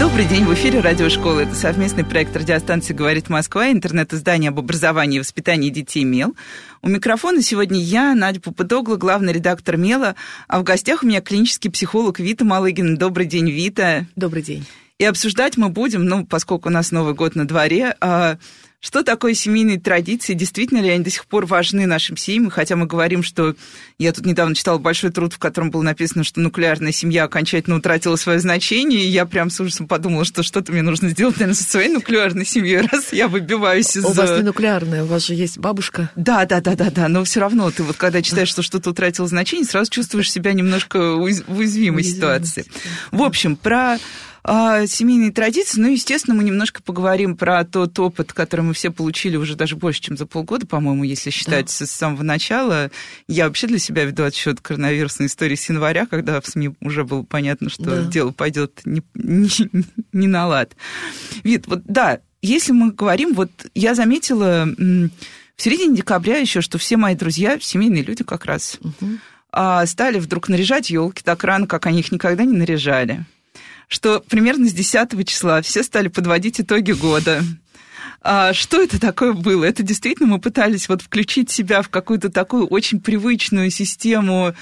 Добрый день, в эфире Радиошкола. Это совместный проект радиостанции «Говорит Москва», интернет-издание об образовании и воспитании детей «Мел». У микрофона сегодня я, Надя Попудогла, главный редактор «Мела», а в гостях у меня клинический психолог Вита Малыгин. Добрый день, Вита. Добрый день. И обсуждать мы будем, ну, поскольку у нас Новый год на дворе, а, что такое семейные традиции? Действительно ли они до сих пор важны нашим семьям? Хотя мы говорим, что... Я тут недавно читала большой труд, в котором было написано, что нуклеарная семья окончательно утратила свое значение, и я прям с ужасом подумала, что что-то мне нужно сделать, наверное, со своей нуклеарной семьей, раз я выбиваюсь из... У вас не нуклеарная, у вас же есть бабушка. Да, да, да, да, да, но все равно ты вот когда читаешь, что что-то утратило значение, сразу чувствуешь себя немножко в уязвимой ситуации. В общем, про а, семейные традиции. Ну, естественно, мы немножко поговорим про тот опыт, который мы все получили уже даже больше, чем за полгода, по-моему, если считать да. с самого начала. Я вообще для себя веду отсчет коронавирусной истории с января, когда в СМИ уже было понятно, что да. дело пойдет не, не, не на лад. Вид, вот да, если мы говорим, вот я заметила в середине декабря еще, что все мои друзья, семейные люди как раз, угу. стали вдруг наряжать елки так рано, как они их никогда не наряжали что примерно с 10 числа все стали подводить итоги года. А что это такое было? Это действительно мы пытались вот включить себя в какую-то такую очень привычную систему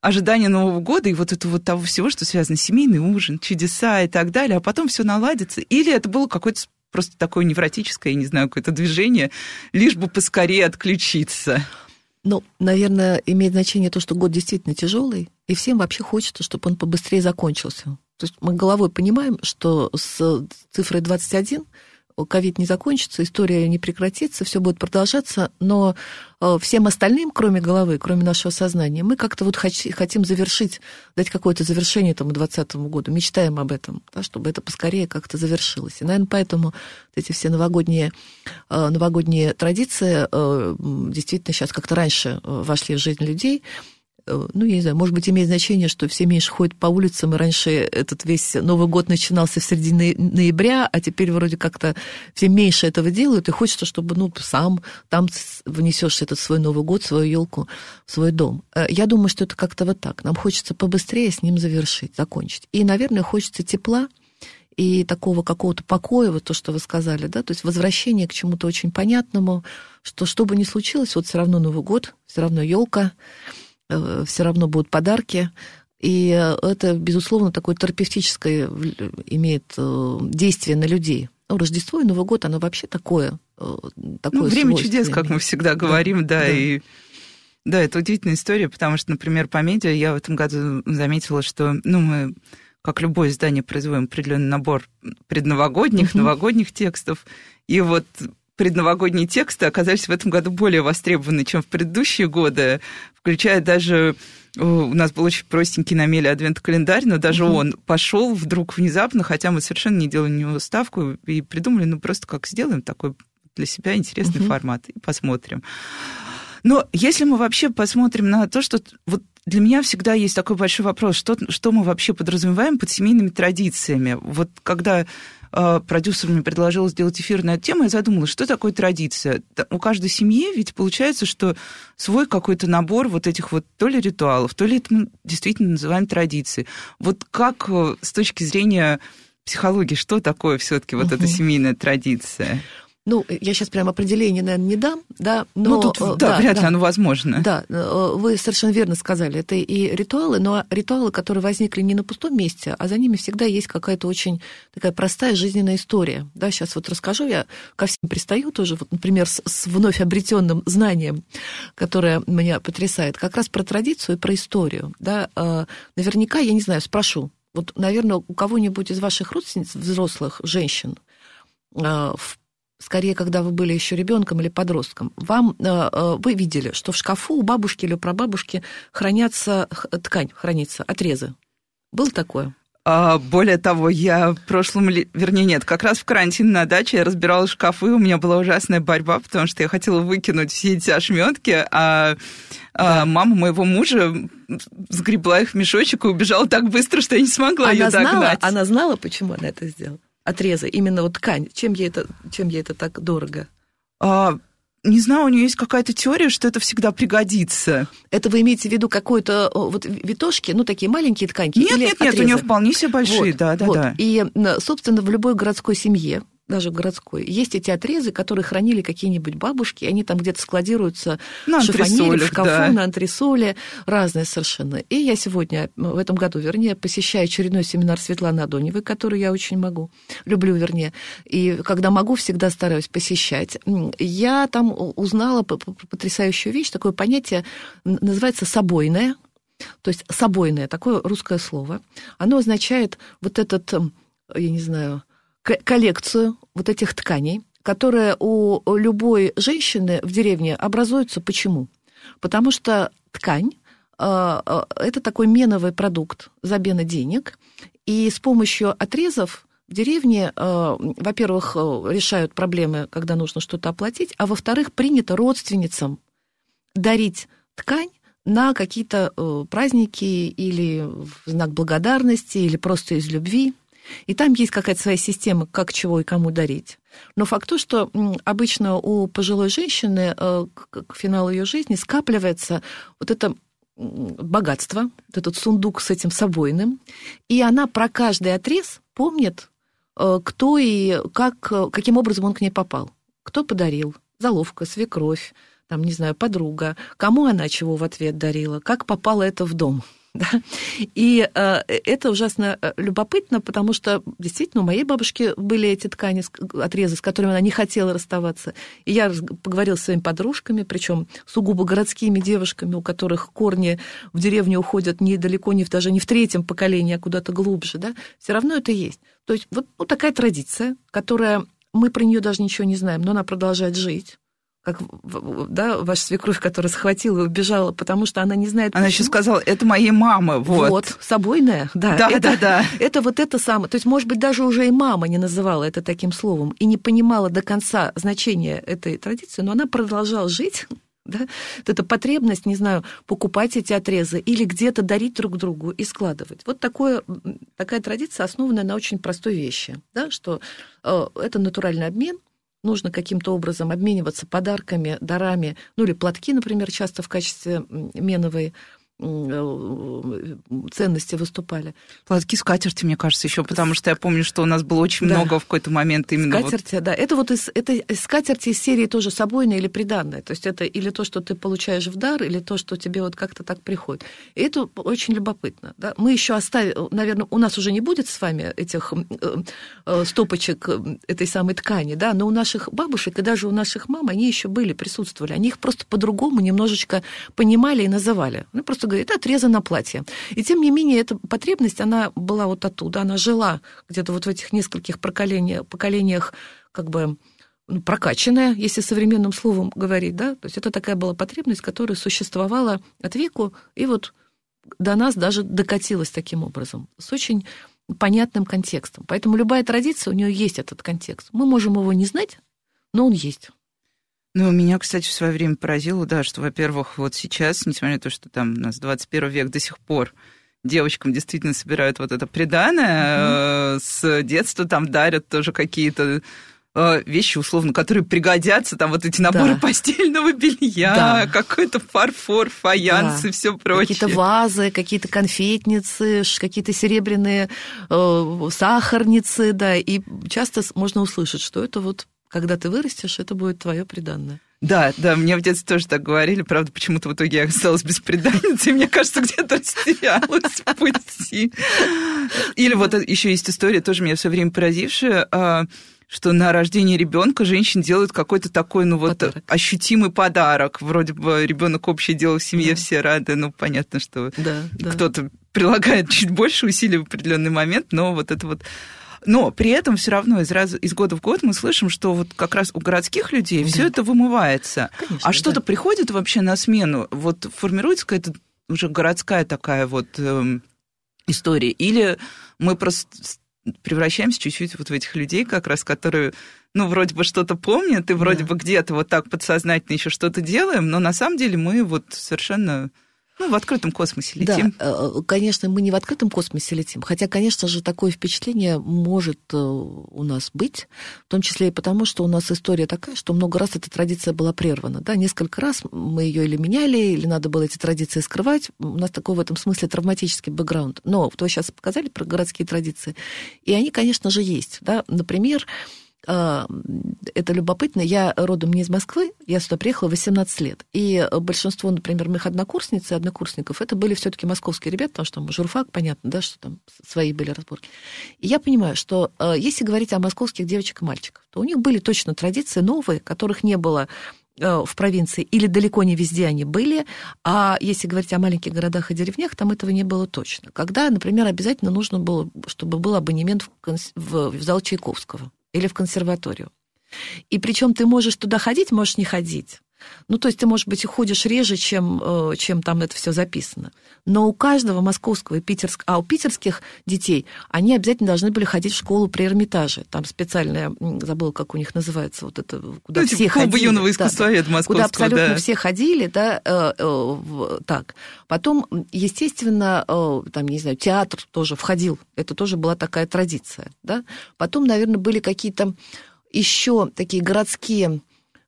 ожидания Нового года и вот это вот того всего, что связано с семейный ужин, чудеса и так далее, а потом все наладится. Или это было какое-то просто такое невротическое, я не знаю, какое-то движение, лишь бы поскорее отключиться. Ну, наверное, имеет значение то, что год действительно тяжелый, и всем вообще хочется, чтобы он побыстрее закончился. То есть мы головой понимаем, что с цифрой 21 ковид не закончится, история не прекратится, все будет продолжаться, но э, всем остальным, кроме головы, кроме нашего сознания, мы как-то вот хотим завершить, дать какое-то завершение этому 2020 году, мечтаем об этом, да, чтобы это поскорее как-то завершилось. И, наверное, поэтому эти все новогодние, э, новогодние традиции э, действительно сейчас как-то раньше вошли в жизнь людей, ну, я не знаю, может быть, имеет значение, что все меньше ходят по улицам, и раньше этот весь Новый год начинался в середине ноября, а теперь вроде как-то все меньше этого делают, и хочется, чтобы, ну, сам там внесешь этот свой Новый год, свою елку свой дом. Э, я думаю, что это как-то вот так. Нам хочется побыстрее с ним завершить, закончить. И, наверное, хочется тепла, и такого какого-то покоя, вот то, что вы сказали, да, то есть возвращение к чему-то очень понятному, что что бы ни случилось, вот все равно Новый год, все равно елка, Э, все равно будут подарки. И это, безусловно, такое терапевтическое имеет э, действие на людей. Ну, Рождество и Новый год, оно вообще такое. Э, такое ну, время чудес, как мы всегда говорим, да, да, да. и да, это удивительная история, потому что, например, по медиа я в этом году заметила, что, ну, мы, как любое издание, производим определенный набор предновогодних, новогодних текстов, и вот предновогодние тексты оказались в этом году более востребованы, чем в предыдущие годы, включая даже у нас был очень простенький на меле адвент-календарь, но даже угу. он пошел вдруг внезапно, хотя мы совершенно не делали на него ставку и придумали, ну просто как сделаем такой для себя интересный угу. формат и посмотрим. Но если мы вообще посмотрим на то, что вот для меня всегда есть такой большой вопрос, что, что мы вообще подразумеваем под семейными традициями. Вот когда э, продюсер мне предложил сделать эфир на эту тему, я задумалась, что такое традиция? У каждой семьи ведь получается, что свой какой-то набор вот этих вот то ли ритуалов, то ли это мы действительно называем традицией. Вот как э, с точки зрения психологии, что такое все-таки вот эта семейная традиция? Ну, я сейчас прям определение, наверное, не дам, да, но... Ну, тут, да, да вряд да, ли оно возможно. Да, э, вы совершенно верно сказали, это и ритуалы, но ритуалы, которые возникли не на пустом месте, а за ними всегда есть какая-то очень такая простая жизненная история. Да, сейчас вот расскажу, я ко всем пристаю тоже, вот, например, с, с вновь обретенным знанием, которое меня потрясает, как раз про традицию и про историю. Да, э, наверняка, я не знаю, спрошу, вот, наверное, у кого-нибудь из ваших родственниц, взрослых женщин, э, в скорее, когда вы были еще ребенком или подростком, вам э, э, вы видели, что в шкафу у бабушки или у прабабушки хранятся ткань, хранится отрезы. Было такое? А, более того, я в прошлом, вернее, нет, как раз в карантин на даче я разбирала шкафы, у меня была ужасная борьба, потому что я хотела выкинуть все эти ошметки, а, а да. мама моего мужа сгребла их в мешочек и убежала так быстро, что я не смогла она ее знала, догнать. Она знала, почему она это сделала? Отрезы, именно вот ткань. Чем ей это, чем ей это так дорого? А, не знаю, у нее есть какая-то теория, что это всегда пригодится. Это вы имеете в виду какой-то вот витошки, ну, такие маленькие тканьки? Нет, или нет, отрезы? нет, у нее вполне себе большие, вот, да, да, вот. да. И, собственно, в любой городской семье даже городской, есть эти отрезы, которые хранили какие-нибудь бабушки, они там где-то складируются на в шифонере, в шкафу, да. на антресоле, разные совершенно. И я сегодня, в этом году, вернее, посещаю очередной семинар Светланы Адоневой, который я очень могу, люблю, вернее, и когда могу, всегда стараюсь посещать. Я там узнала потрясающую вещь, такое понятие называется «собойное», то есть «собойное», такое русское слово. Оно означает вот этот, я не знаю, коллекцию вот этих тканей, которая у любой женщины в деревне образуется. Почему? Потому что ткань а, а, это такой меновый продукт забена денег, и с помощью отрезов в деревне, а, во-первых, решают проблемы, когда нужно что-то оплатить, а во-вторых, принято родственницам дарить ткань на какие-то праздники или в знак благодарности, или просто из любви. И там есть какая-то своя система, как чего и кому дарить. Но факт то, что обычно у пожилой женщины э, к финалу ее жизни скапливается вот это богатство, вот этот сундук с этим собойным, и она про каждый отрез помнит, э, кто и как, каким образом он к ней попал, кто подарил, заловка, свекровь, там, не знаю, подруга, кому она чего в ответ дарила, как попало это в дом. Да? И э, это ужасно э, любопытно, потому что действительно у моей бабушки были эти ткани, отрезы, с которыми она не хотела расставаться. И я поговорила с своими подружками, причем сугубо городскими девушками, у которых корни в деревню уходят недалеко, не в, даже не в третьем поколении, а куда-то глубже. Да? Все равно это есть. То есть вот, вот такая традиция, которая мы про нее даже ничего не знаем, но она продолжает жить как да, ваша свекровь, которая схватила и убежала, потому что она не знает. Она почему. еще сказала, это моей мамы, вот. Вот, собойная, да. Да, это, да, да. Это вот это самое. То есть, может быть, даже уже и мама не называла это таким словом и не понимала до конца значения этой традиции, но она продолжала жить. Да? Вот эта потребность, не знаю, покупать эти отрезы или где-то дарить друг другу и складывать. Вот такое, такая традиция, основанная на очень простой вещи, да, что э, это натуральный обмен, нужно каким-то образом обмениваться подарками, дарами, ну или платки, например, часто в качестве меновой ценности выступали. Платки скатерти, мне кажется, еще, потому что я помню, что у нас было очень да. много в какой-то момент именно. Скатерти, вот... да. Это вот из, это из скатерти из серии тоже собойное или приданное. То есть это или то, что ты получаешь в дар, или то, что тебе вот как-то так приходит. И это очень любопытно. Да? Мы еще оставим, наверное, у нас уже не будет с вами этих э, э, стопочек этой самой ткани, да, но у наших бабушек и даже у наших мам они еще были, присутствовали. Они их просто по-другому немножечко понимали и называли. Ну, просто говорит, отрезано платье. И тем не менее, эта потребность, она была вот оттуда, она жила где-то вот в этих нескольких поколениях, поколениях как бы ну, прокачанная, если современным словом говорить, да, то есть это такая была потребность, которая существовала от веку, и вот до нас даже докатилась таким образом, с очень понятным контекстом. Поэтому любая традиция, у нее есть этот контекст. Мы можем его не знать, но он есть. Ну, меня, кстати, в свое время поразило, да, что, во-первых, вот сейчас, несмотря на то, что там у нас 21 век до сих пор девочкам действительно собирают вот это преданное, mm-hmm. с детства там дарят тоже какие-то э, вещи, условно, которые пригодятся, там вот эти наборы да. постельного белья, да. какой-то фарфор, фаянс да. и все прочее. Какие-то вазы, какие-то конфетницы, какие-то серебряные э, сахарницы, да, и часто можно услышать, что это вот когда ты вырастешь, это будет твое приданное. Да, да, мне в детстве тоже так говорили, правда, почему-то в итоге я осталась без преданницы, и мне кажется, где-то растерялась в пути. Или вот еще есть история, тоже меня все время поразившая, а, что на рождение ребенка женщин делают какой-то такой, ну вот подарок. ощутимый подарок. Вроде бы ребенок общее дело в семье, да. все рады, ну понятно, что да, да. кто-то прилагает чуть больше усилий в определенный момент, но вот это вот но при этом все равно из, раз, из года в год мы слышим, что вот как раз у городских людей да. все это вымывается. Конечно, а что-то да. приходит вообще на смену? Вот формируется какая-то уже городская такая вот эм, истории. Или мы просто превращаемся чуть-чуть вот в этих людей, как раз, которые, ну, вроде бы что-то помнят, и вроде да. бы где-то вот так подсознательно еще что-то делаем, но на самом деле мы вот совершенно ну, в открытом космосе летим. Да, э, конечно, мы не в открытом космосе летим, хотя, конечно же, такое впечатление может э, у нас быть, в том числе и потому, что у нас история такая, что много раз эта традиция была прервана. Да? Несколько раз мы ее или меняли, или надо было эти традиции скрывать. У нас такой в этом смысле травматический бэкграунд. Но вот вы сейчас показали про городские традиции, и они, конечно же, есть. Да? Например, это любопытно. Я родом не из Москвы, я сюда приехала 18 лет. И большинство, например, моих однокурсниц и однокурсников, это были все таки московские ребята, потому что там журфак, понятно, да, что там свои были разборки. И я понимаю, что а, если говорить о московских девочек и мальчиках, то у них были точно традиции новые, которых не было а, в провинции, или далеко не везде они были, а если говорить о маленьких городах и деревнях, там этого не было точно. Когда, например, обязательно нужно было, чтобы был абонемент в, в зал Чайковского или в консерваторию. И причем ты можешь туда ходить, можешь не ходить. Ну, то есть ты, может быть, и ходишь реже, чем, э, чем там это все записано. Но у каждого московского и питерского, а у питерских детей, они обязательно должны были ходить в школу при Эрмитаже. Там специальная, забыла, как у них называется, вот это, куда ну, все типа ходили. юного искусствоведа да, Куда абсолютно да. все ходили, да, э, э, так. Потом, естественно, э, там, не знаю, театр тоже входил. Это тоже была такая традиция, да. Потом, наверное, были какие-то еще такие городские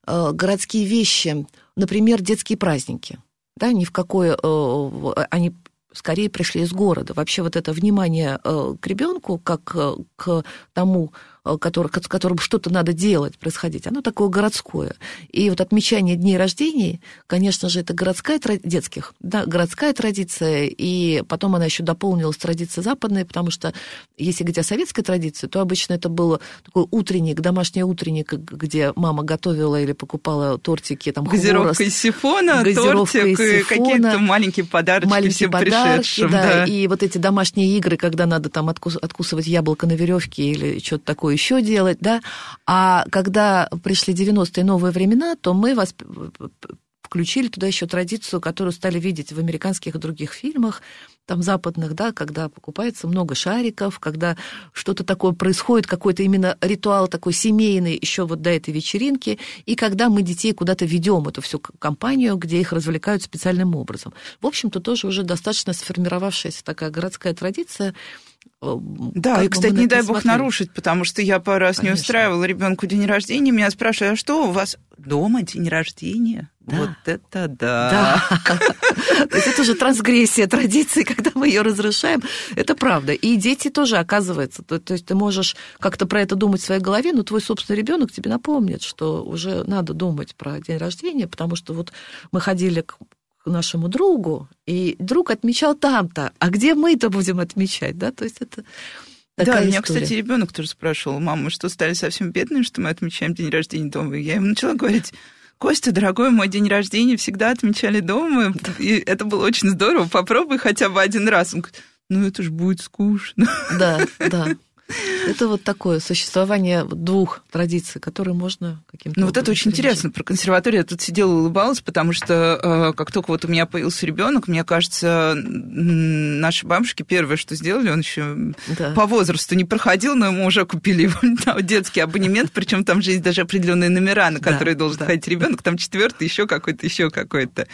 городские вещи, например, детские праздники. Да, ни в какое э, они скорее пришли из города. Вообще вот это внимание э, к ребенку, как к тому, Э, который, с которым что-то надо делать, происходить, оно такое городское. И вот отмечание дней рождения, конечно же, это городская детских, да, городская традиция, и потом она еще дополнилась традицией западной, потому что если говорить о советской традиции, то обычно это был такой утренник, домашний утренник, где мама готовила или покупала тортики, там, Газировка хворост, из сифона, газировка тортик из какие-то маленькие подарочки маленькие всем подарки, пришедшим. Да, да, и вот эти домашние игры, когда надо там откус, откусывать яблоко на веревке или что-то такое еще делать, да. А когда пришли 90-е новые времена, то мы вас включили туда еще традицию, которую стали видеть в американских и других фильмах, там западных, да, когда покупается много шариков, когда что-то такое происходит, какой-то именно ритуал такой семейный еще вот до этой вечеринки, и когда мы детей куда-то ведем эту всю компанию, где их развлекают специальным образом. В общем-то, тоже уже достаточно сформировавшаяся такая городская традиция, да, как и, кстати, не дай бог нарушить, потому что я пару раз Конечно. не устраивала ребенку день рождения, меня спрашивают, а что у вас дома день рождения? Да. Вот это да. да. То есть это уже трансгрессия традиции, когда мы ее разрушаем. Это правда. И дети тоже, оказывается. То, то есть ты можешь как-то про это думать в своей голове, но твой собственный ребенок тебе напомнит, что уже надо думать про день рождения, потому что вот мы ходили к нашему другу, и друг отмечал там-то, а где мы-то будем отмечать, да, то есть это Такая да, меня, кстати, ребенок тоже спрашивал, мама, что, стали совсем бедными, что мы отмечаем день рождения дома? И я ему начала говорить, Костя, дорогой, мой день рождения всегда отмечали дома, и это было очень здорово, попробуй хотя бы один раз. Он говорит, ну это же будет скучно. Да, да. Это вот такое существование двух традиций, которые можно каким-то Ну вот это очень интересно. Про консерваторию я тут сидела и улыбалась, потому что э, как только вот у меня появился ребенок, мне кажется, наши бабушки первое, что сделали, он еще да. по возрасту не проходил, но ему уже купили детский абонемент, причем там же есть даже определенные номера, на которые да, должен да. ходить ребенок, там четвертый, еще какой-то, еще какой-то.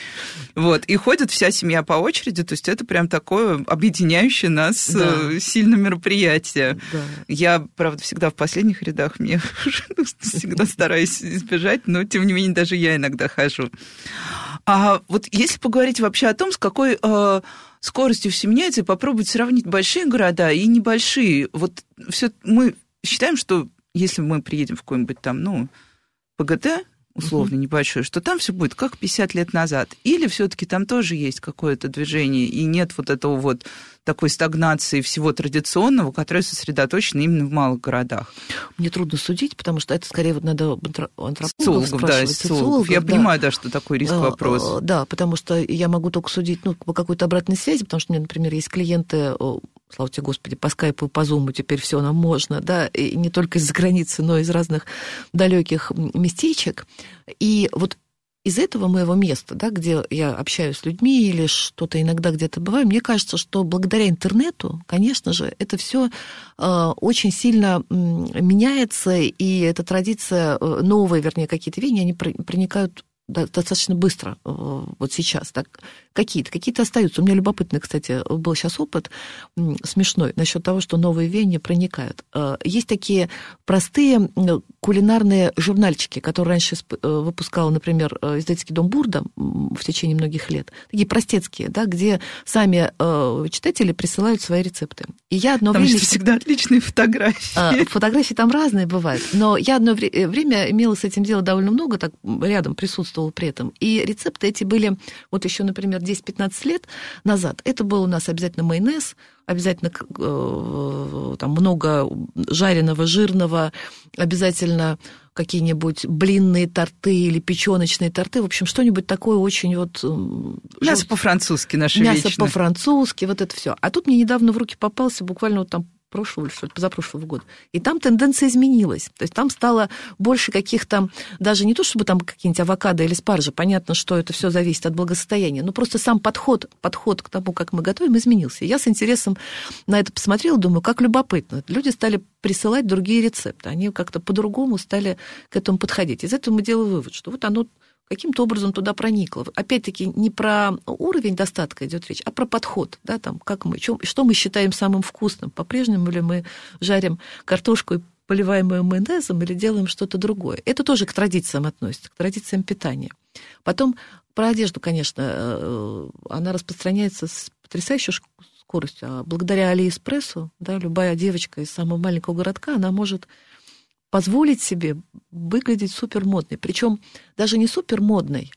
Вот. И ходит вся семья по очереди, то есть это прям такое объединяющее нас да. Э, сильное мероприятие. Да. Я, правда, всегда в последних рядах, мне всегда стараюсь избежать, но, тем не менее, даже я иногда хожу. А вот если поговорить вообще о том, с какой э, скоростью все меняется, и попробовать сравнить большие города и небольшие, вот все мы считаем, что если мы приедем в какой-нибудь там, ну, ПГТ, условно uh-huh. небольшой, что там все будет как 50 лет назад. Или все-таки там тоже есть какое-то движение, и нет вот этого вот такой стагнации всего традиционного, которое сосредоточено именно в малых городах. Мне трудно судить, потому что это скорее вот надо антропологов социологов. Да, социологов. Я да. понимаю, да, что такой риск вопрос. А, да, потому что я могу только судить ну, по какой-то обратной связи, потому что у меня, например, есть клиенты слава тебе, Господи, по скайпу по зуму теперь все нам можно, да, и не только из-за границы, но и из разных далеких местечек. И вот из этого моего места, да, где я общаюсь с людьми или что-то иногда где-то бываю, мне кажется, что благодаря интернету, конечно же, это все э, очень сильно меняется, и эта традиция, э, новые, вернее, какие-то веяния, они проникают достаточно быстро э, вот сейчас. Так, какие-то, какие-то остаются. У меня любопытный, кстати, был сейчас опыт смешной насчет того, что новые веяния проникают. Э, есть такие простые кулинарные журнальчики, которые раньше э, выпускал, например, издательский дом Бурда в течение многих лет. Такие простецкие, да, где сами читатели присылают свои рецепты. И я одно там время... всегда отличные фотографии. А, фотографии там разные бывают. Но я одно время имела с этим дело довольно много, так рядом присутствовала присутствовал при этом. И рецепты эти были, вот еще, например, 10-15 лет назад, это был у нас обязательно майонез, обязательно э, там много жареного, жирного, обязательно какие-нибудь блинные торты или печеночные торты, в общем, что-нибудь такое очень вот... Мясо по-французски наше Мясо по-французски, вот это все. А тут мне недавно в руки попался буквально вот там прошлого, что ли, позапрошлого года. И там тенденция изменилась. То есть там стало больше каких-то, даже не то чтобы там какие-нибудь авокадо или спаржи, понятно, что это все зависит от благосостояния, но просто сам подход, подход к тому, как мы готовим, изменился. Я с интересом на это посмотрела, думаю, как любопытно. Люди стали присылать другие рецепты, они как-то по-другому стали к этому подходить. Из этого мы делаем вывод, что вот оно каким-то образом туда проникло. Опять-таки, не про уровень достатка идет речь, а про подход, да, там, как мы, чем, что мы считаем самым вкусным. По-прежнему ли мы жарим картошку и поливаем ее майонезом или делаем что-то другое. Это тоже к традициям относится, к традициям питания. Потом про одежду, конечно, э, она распространяется с потрясающей скоростью. А благодаря Алиэспрессу, да, любая девочка из самого маленького городка, она может позволить себе выглядеть супер модной. Причем даже не супер модной,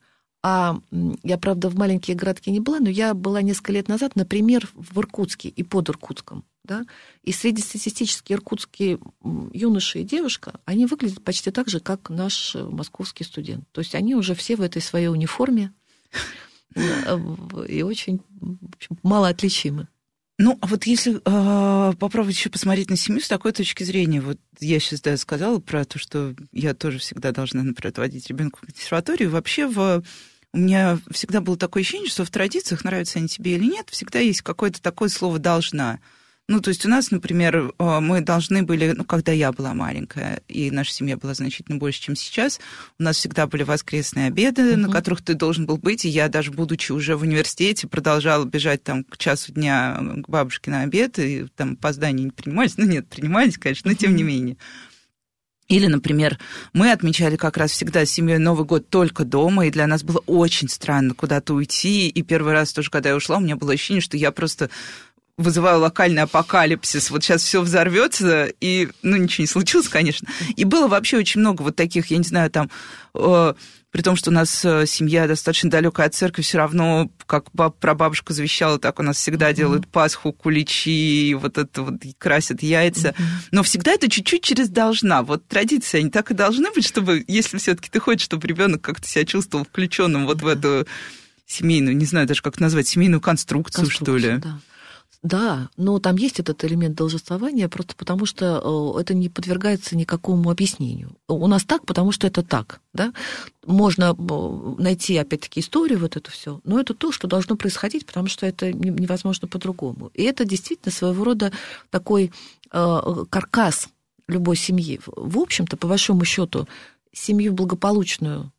а я, правда, в маленькие городки не была, но я была несколько лет назад, например, в Иркутске и под Иркутском. Да? И среднестатистические иркутские юноши и девушка, они выглядят почти так же, как наш московский студент. То есть они уже все в этой своей униформе э, и очень мало отличимы. Ну, а вот если э, попробовать еще посмотреть на семью с такой точки зрения, вот я сейчас да, сказала про то, что я тоже всегда должна, например, отводить ребенка в консерваторию. Вообще в у меня всегда было такое ощущение, что в традициях, нравятся они тебе или нет, всегда есть какое-то такое слово «должна». Ну, то есть у нас, например, э, мы должны были, ну, когда я была маленькая, и наша семья была значительно больше, чем сейчас, у нас всегда были воскресные обеды, uh-huh. на которых ты должен был быть, и я даже будучи уже в университете продолжала бежать там к часу дня к бабушке на обед, и там опоздания не принимались, ну, нет, принимались, конечно, но uh-huh. тем не менее. Или, например, мы отмечали как раз всегда с семьей Новый год только дома, и для нас было очень странно куда-то уйти. И первый раз тоже, когда я ушла, у меня было ощущение, что я просто вызываю локальный апокалипсис, вот сейчас все взорвется, и, ну, ничего не случилось, конечно. И было вообще очень много вот таких, я не знаю, там, э, при том, что у нас э, семья достаточно далекая от церкви, все равно, как баб, прабабушка завещала, так у нас всегда mm-hmm. делают Пасху, куличи, вот это вот красят яйца. Mm-hmm. Но всегда это чуть-чуть через должна. Вот традиции, они так и должны быть, чтобы, если все-таки ты хочешь, чтобы ребенок как-то себя чувствовал включенным вот mm-hmm. в эту семейную, не знаю даже как назвать, семейную конструкцию, конструкцию что ли. Да. Да, но там есть этот элемент должествования, просто потому что э, это не подвергается никакому объяснению. У нас так, потому что это так. Да? Можно э, найти, опять-таки, историю, вот это все, но это то, что должно происходить, потому что это невозможно по-другому. И это действительно своего рода такой э, каркас любой семьи. В общем-то, по большому счету, семью благополучную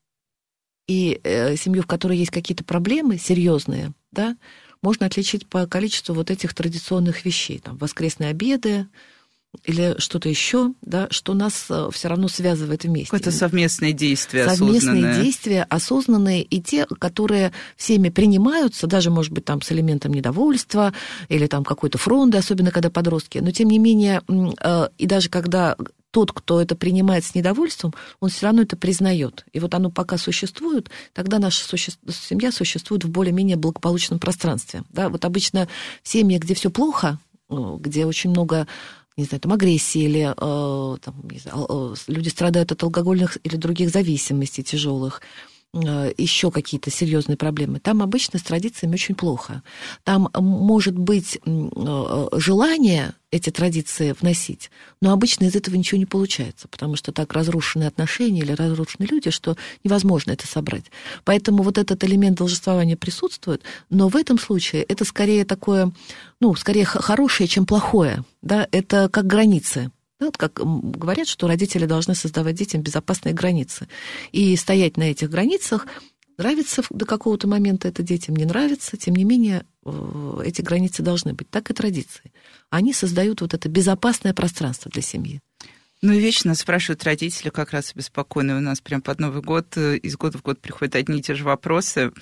и семью, в которой есть какие-то проблемы серьезные, да, можно отличить по количеству вот этих традиционных вещей, там, воскресные обеды, или что-то еще, да, что нас э, все равно связывает вместе. Какое-то совместное действие совместные осознанное. действия осознанные, и те, которые всеми принимаются, даже, может быть, там с элементом недовольства или там какой-то фронды, особенно когда подростки, но тем не менее, э, и даже когда тот, кто это принимает с недовольством, он все равно это признает. И вот оно пока существует, тогда наша суще... семья существует в более-менее благополучном пространстве. Да? Вот обычно в семье, где все плохо, ну, где очень много не знаю, там, агрессии или э, там, знаю, люди страдают от алкогольных или других зависимостей тяжелых, Э, еще какие-то серьезные проблемы, там обычно с традициями очень плохо. Там может быть э, желание эти традиции вносить, но обычно из этого ничего не получается, потому что так разрушены отношения или разрушены люди, что невозможно это собрать. Поэтому вот этот элемент должествования присутствует, но в этом случае это скорее такое, ну, скорее хорошее, чем плохое. Да? Это как границы. Ну, вот как говорят, что родители должны создавать детям безопасные границы. И стоять на этих границах нравится до какого-то момента это детям, не нравится, тем не менее э, эти границы должны быть. Так и традиции. Они создают вот это безопасное пространство для семьи. Ну, вечно спрашивают родители, как раз обеспокоенные у нас прям под Новый год, э, из года в год приходят одни и те же вопросы.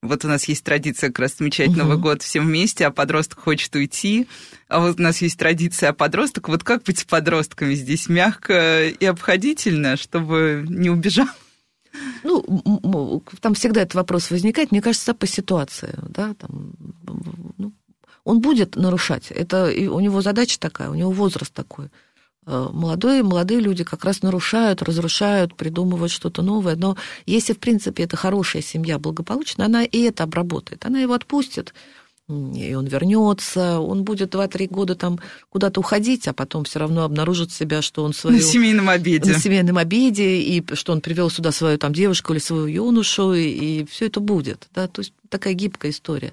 Вот у нас есть традиция как раз отмечать угу. Новый год всем вместе, а подросток хочет уйти. А вот у нас есть традиция, а подросток, вот как быть с подростками здесь мягко и обходительно, чтобы не убежал? Ну, там всегда этот вопрос возникает, мне кажется, по ситуации, да, там, ну, он будет нарушать. Это у него задача такая, у него возраст такой. Э, молодые, молодые люди как раз нарушают, разрушают, придумывают что-то новое. Но если, в принципе, это хорошая семья, благополучная, она и это обработает. Она его отпустит, и он вернется, он будет 2-3 года там куда-то уходить, а потом все равно обнаружит себя, что он свою... На семейном обеде. На семейном обеде, и что он привел сюда свою там девушку или свою юношу, и, и все это будет. Да? То есть такая гибкая история.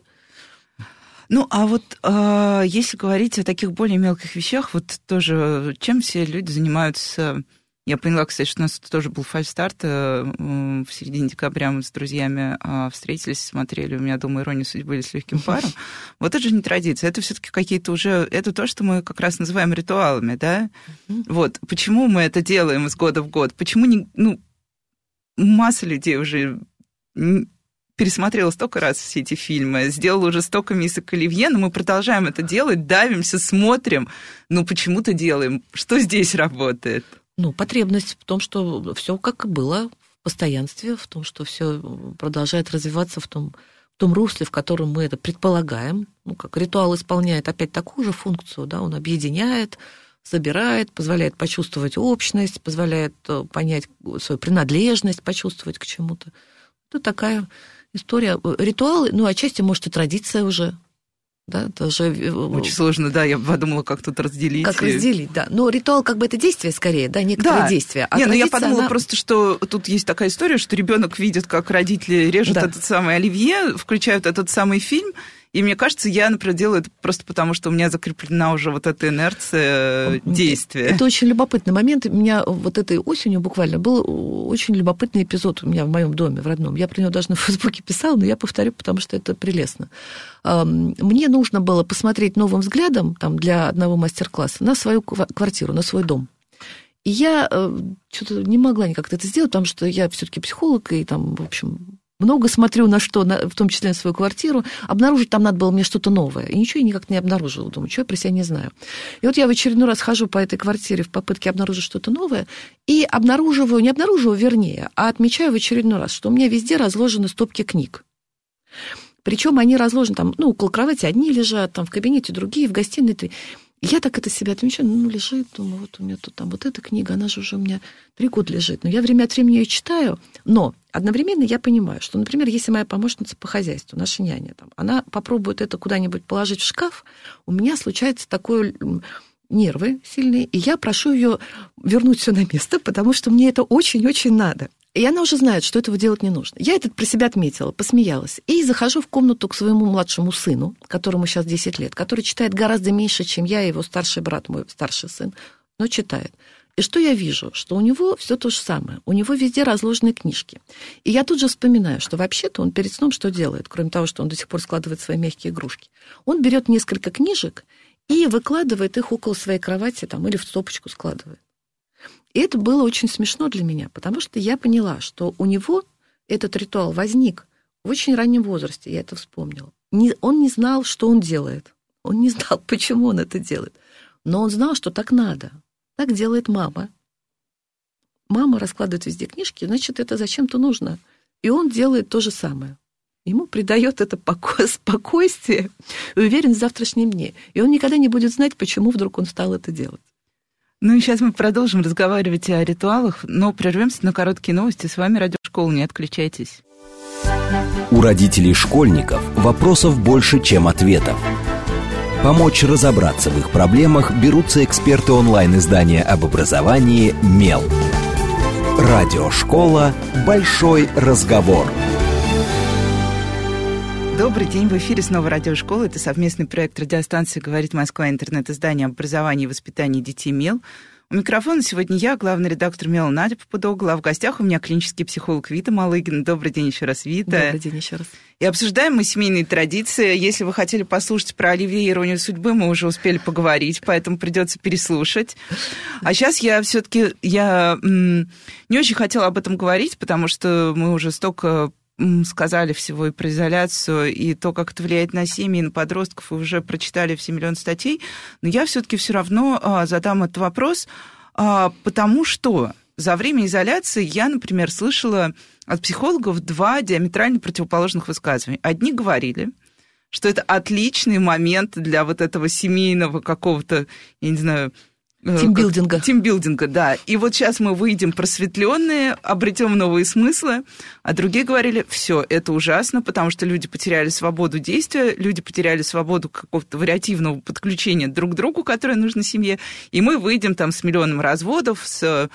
Ну, а вот э, если говорить о таких более мелких вещах, вот тоже чем все люди занимаются? Я поняла, кстати, что у нас тоже был фальстарт э, в середине декабря мы с друзьями э, встретились, смотрели, у меня дома ирония судьбы или с легким паром. Вот это же не традиция, это все-таки какие-то уже, это то, что мы как раз называем ритуалами, да? Вот, почему мы это делаем из года в год? Почему не, ну, масса людей уже пересмотрела столько раз все эти фильмы, сделала уже столько мисок оливье, но мы продолжаем это делать, давимся, смотрим, ну почему-то делаем. Что здесь работает? Ну, потребность в том, что все как и было в постоянстве, в том, что все продолжает развиваться в том, в том русле, в котором мы это предполагаем. Ну, как ритуал исполняет опять такую же функцию, да, он объединяет, собирает, позволяет почувствовать общность, позволяет э, понять свою принадлежность, почувствовать к чему-то. Это такая история, э, ритуалы, ну, отчасти, может, и традиция уже. Да, тоже... Э, Очень сложно, да, я подумала, как тут разделить. Как разделить, да. Но ритуал как бы это действие скорее, да, некоторые да. действия. А Не, ну я подумала она... просто, что тут есть такая история, что ребенок видит, как родители режут да. этот самый оливье, включают этот самый фильм, и мне кажется, я, например, делаю это просто потому, что у меня закреплена уже вот эта инерция действия. Это очень любопытный момент. У меня вот этой осенью буквально был очень любопытный эпизод у меня в моем доме, в родном. Я про него даже на Фейсбуке писала, но я повторю, потому что это прелестно. Мне нужно было посмотреть новым взглядом там, для одного мастер-класса на свою квартиру, на свой дом. И я э, что-то не могла никак это сделать, потому что я все-таки психолог, и там, в общем, много смотрю на что, на, в том числе на свою квартиру. Обнаружить там надо было мне что-то новое. И ничего я никак не обнаружила. Думаю, что я про себя не знаю. И вот я в очередной раз хожу по этой квартире в попытке обнаружить что-то новое. И обнаруживаю, не обнаруживаю, вернее, а отмечаю в очередной раз, что у меня везде разложены стопки книг. Причем они разложены там, ну, около кровати одни лежат, там в кабинете другие, в гостиной три. Я так это себя отмечаю, ну, лежит, думаю, вот у меня тут там вот эта книга, она же уже у меня три года лежит. Но я время от времени ее читаю, но одновременно я понимаю, что, например, если моя помощница по хозяйству, наша няня, там, она попробует это куда-нибудь положить в шкаф, у меня случается такое нервы сильные, и я прошу ее вернуть все на место, потому что мне это очень-очень надо. И она уже знает, что этого делать не нужно. Я это про себя отметила, посмеялась. И захожу в комнату к своему младшему сыну, которому сейчас 10 лет, который читает гораздо меньше, чем я его старший брат, мой старший сын, но читает. И что я вижу? Что у него все то же самое. У него везде разложены книжки. И я тут же вспоминаю, что вообще-то он перед сном что делает, кроме того, что он до сих пор складывает свои мягкие игрушки? Он берет несколько книжек и выкладывает их около своей кровати там, или в стопочку складывает. И это было очень смешно для меня, потому что я поняла, что у него этот ритуал возник в очень раннем возрасте, я это вспомнила. Не, он не знал, что он делает. Он не знал, почему он это делает. Но он знал, что так надо. Так делает мама. Мама раскладывает везде книжки, значит, это зачем-то нужно. И он делает то же самое. Ему придает это поко- спокойствие и уверенность в завтрашнем дне. И он никогда не будет знать, почему вдруг он стал это делать. Ну и сейчас мы продолжим разговаривать о ритуалах, но прервемся на короткие новости. С вами Радиошкола, не отключайтесь. У родителей школьников вопросов больше, чем ответов. Помочь разобраться в их проблемах берутся эксперты онлайн-издания об образовании «Мел». Радиошкола «Большой разговор». Добрый день, в эфире снова радиошкола. Это совместный проект радиостанции «Говорит Москва», интернет-издание об образовании и воспитании детей «Мел». У микрофона сегодня я, главный редактор Мела Надя Попудогла, а в гостях у меня клинический психолог Вита Малыгин. Добрый день еще раз, Вита. Добрый день еще раз. И обсуждаем мы семейные традиции. Если вы хотели послушать про Оливье и иронию судьбы, мы уже успели поговорить, поэтому придется переслушать. А сейчас я все-таки я не очень хотела об этом говорить, потому что мы уже столько сказали всего и про изоляцию, и то, как это влияет на семьи, и на подростков, и уже прочитали все миллион статей, но я все-таки все равно а, задам этот вопрос, а, потому что за время изоляции я, например, слышала от психологов два диаметрально противоположных высказывания. Одни говорили, что это отличный момент для вот этого семейного какого-то, я не знаю, тимбилдинга. Тимбилдинга, да. И вот сейчас мы выйдем просветленные, обретем новые смыслы, а другие говорили, все, это ужасно, потому что люди потеряли свободу действия, люди потеряли свободу какого-то вариативного подключения друг к другу, которое нужно семье, и мы выйдем там с миллионом разводов, с